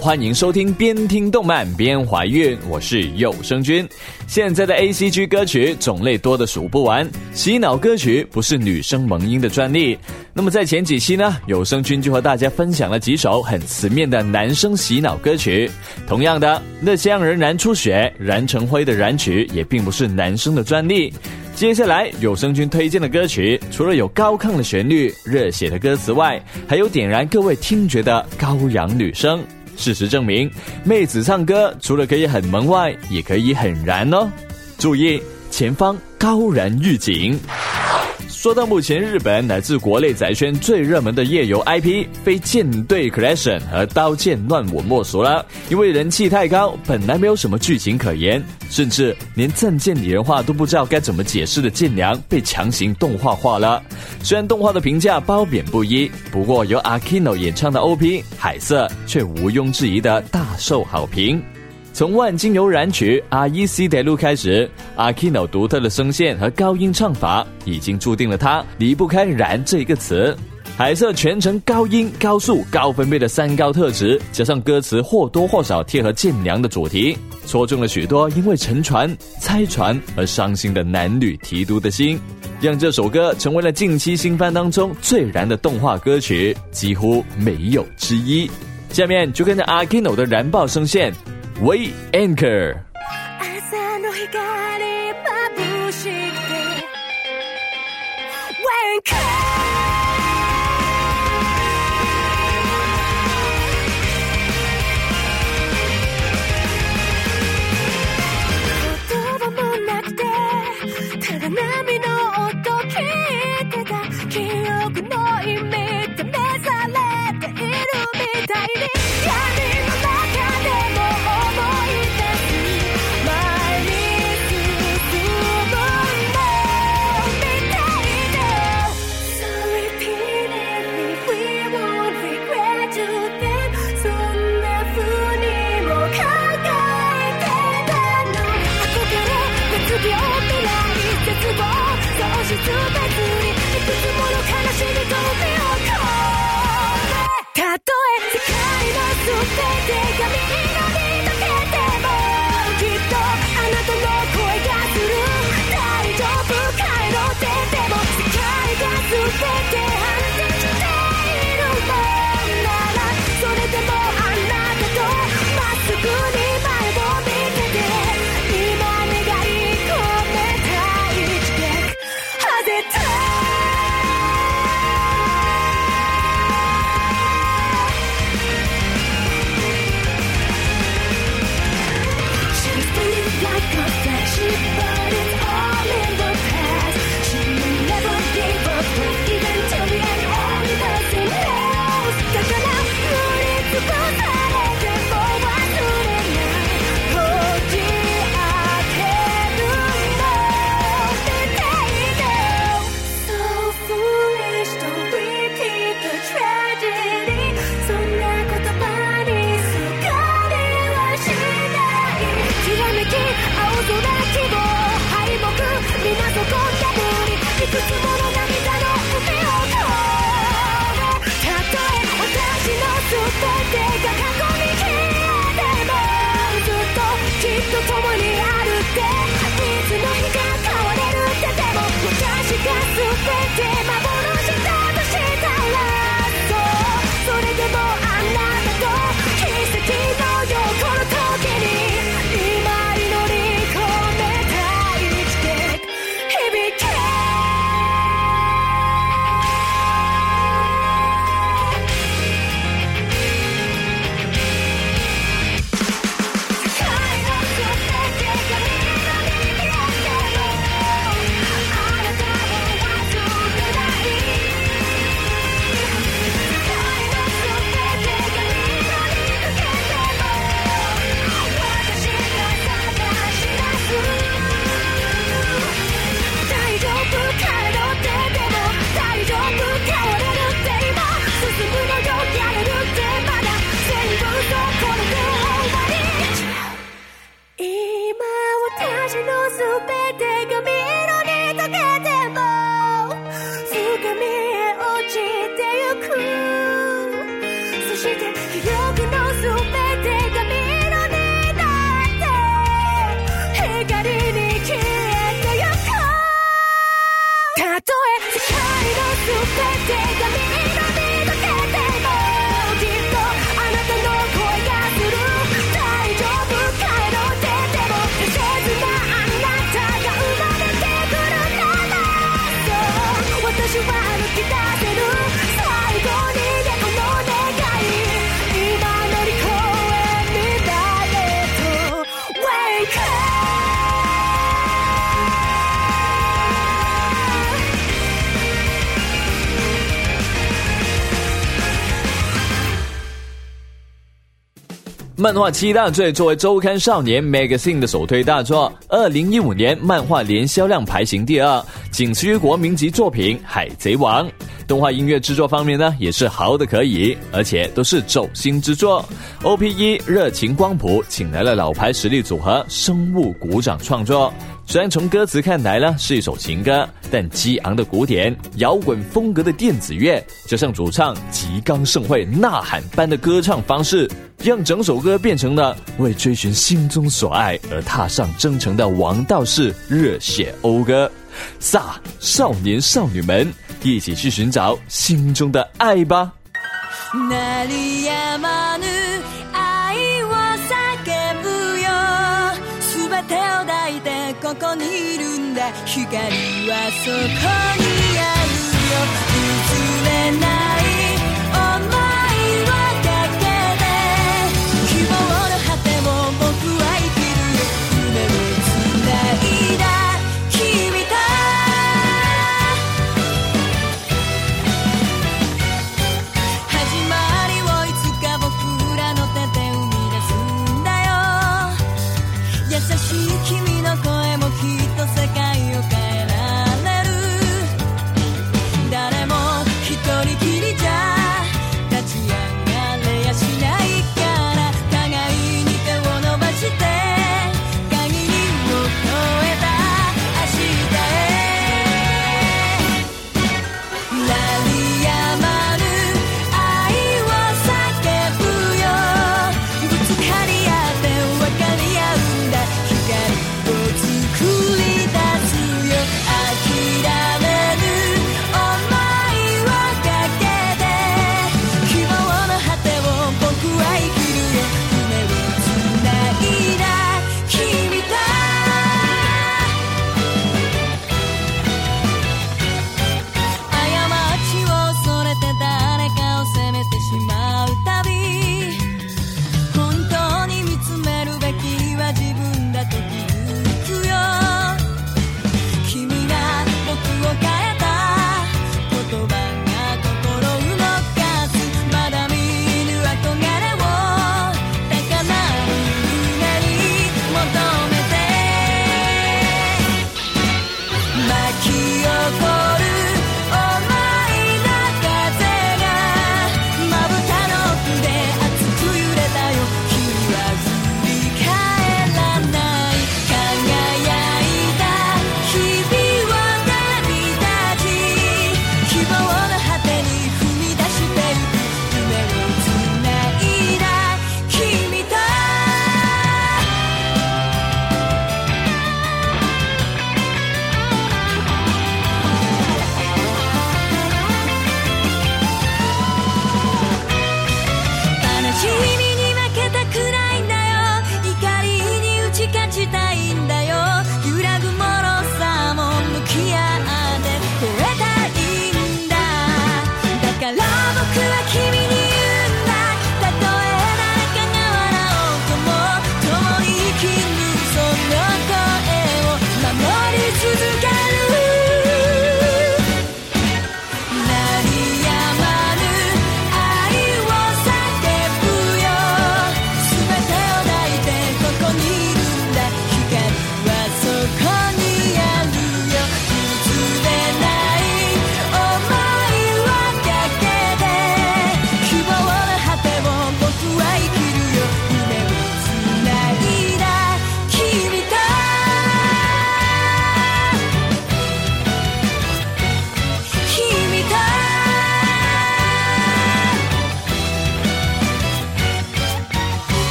欢迎收听边听动漫边怀孕，我是有声君。现在的 A C G 歌曲种类多的数不完，洗脑歌曲不是女生萌音的专利。那么在前几期呢，有声君就和大家分享了几首很词面的男生洗脑歌曲。同样的，那些让人燃出血、燃成灰的燃曲也并不是男生的专利。接下来有声君推荐的歌曲，除了有高亢的旋律、热血的歌词外，还有点燃各位听觉的高扬女声。事实证明，妹子唱歌除了可以很萌外，也可以很燃哦。注意，前方高燃预警。说到目前日本乃至国内宅圈最热门的夜游 IP，非舰队 Collection 和刀剑乱舞莫属了。因为人气太高，本来没有什么剧情可言，甚至连战舰拟人化都不知道该怎么解释的舰娘被强行动画化了。虽然动画的评价褒贬不一，不过由 Akino 演唱的 OP 海色却毋庸置疑的大受好评。从万金油燃曲《阿伊西德路》开始，阿 Kino 独特的声线和高音唱法，已经注定了他离不开“燃”这个词。海色全程高音、高速、高分贝的三高特质，加上歌词或多或少贴合舰娘的主题，戳中了许多因为沉船、拆船而伤心的男女提督的心，让这首歌成为了近期新番当中最燃的动画歌曲，几乎没有之一。下面就跟着阿 Kino 的燃爆声线。We anchor. 漫画七大罪作为周刊少年 Magazine 的首推大作，二零一五年漫画年销量排行第二，仅次于国民级作品《海贼王》。动画音乐制作方面呢，也是好的可以，而且都是走心之作。OP 一热情光谱，请来了老牌实力组合生物鼓掌创作。虽然从歌词看来呢是一首情歌，但激昂的鼓点、摇滚风格的电子乐，加上主唱极刚盛会、呐喊般的歌唱方式，让整首歌变成了为追寻心中所爱而踏上征程的王道士热血讴歌。撒，少年少女们，一起去寻找心中的爱吧。にいるんだ。光はそこにある。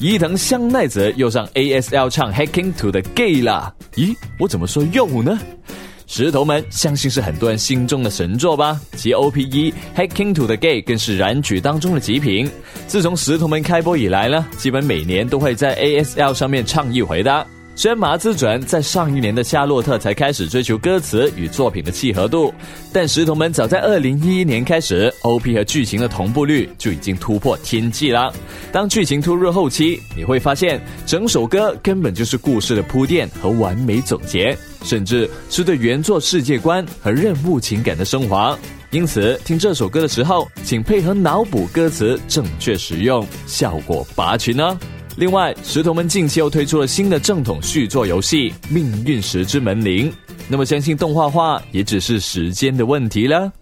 伊藤香奈子又上 ASL 唱《Hacking to the Gay》了。咦，我怎么说又呢？石头们相信是很多人心中的神作吧？其 OP 一《Hacking to the Gay》更是燃曲当中的极品。自从石头们开播以来呢，基本每年都会在 ASL 上面唱一回的。虽然麻之准在上一年的《夏洛特》才开始追求歌词与作品的契合度，但石头们早在二零一一年开始，OP 和剧情的同步率就已经突破天际了。当剧情突入后期，你会发现整首歌根本就是故事的铺垫和完美总结，甚至是对原作世界观和任务情感的升华。因此，听这首歌的时候，请配合脑补歌词，正确使用，效果拔群哦。另外，石头们近期又推出了新的正统续作游戏《命运石之门铃》，那么相信动画化也只是时间的问题了。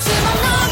to my life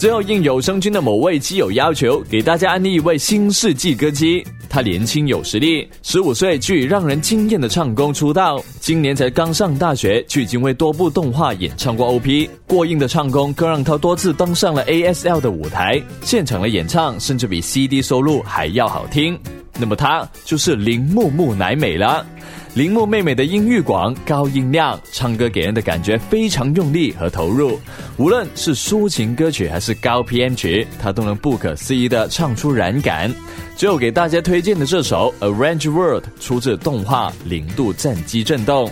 最后应有声君的某位基友要求，给大家安利一位新世纪歌姬。他年轻有实力，十五岁就以让人惊艳的唱功出道，今年才刚上大学，就已经为多部动画演唱过 OP。过硬的唱功更让他多次登上了 ASL 的舞台，现场的演唱甚至比 CD 收录还要好听。那么她就是铃木木乃美了。铃木妹妹的音域广、高音量，唱歌给人的感觉非常用力和投入。无论是抒情歌曲还是高 PM 曲，她都能不可思议的唱出燃感。最后给大家推荐的这首《Arrange World》出自动画《零度战机震动》。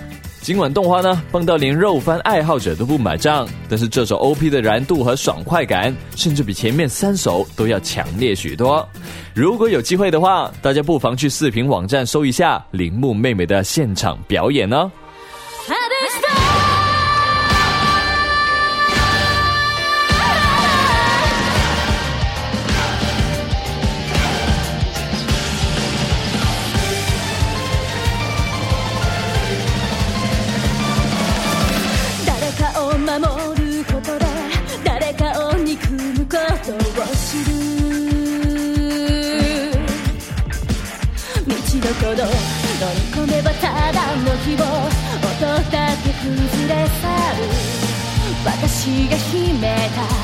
尽管动画呢蹦到连肉番爱好者都不买账，但是这首 OP 的燃度和爽快感，甚至比前面三首都要强烈许多。如果有机会的话，大家不妨去视频网站搜一下铃木妹妹的现场表演呢。私が秘めた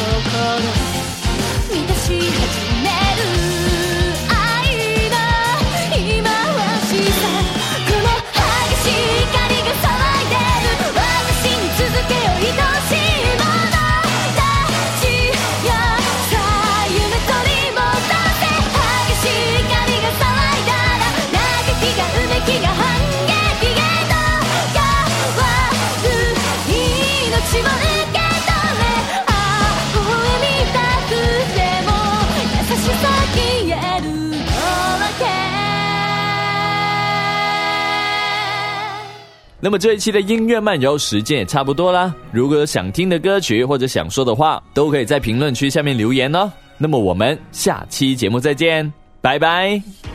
so caught up. 那么这一期的音乐漫游时间也差不多啦。如果有想听的歌曲或者想说的话，都可以在评论区下面留言哦。那么我们下期节目再见，拜拜。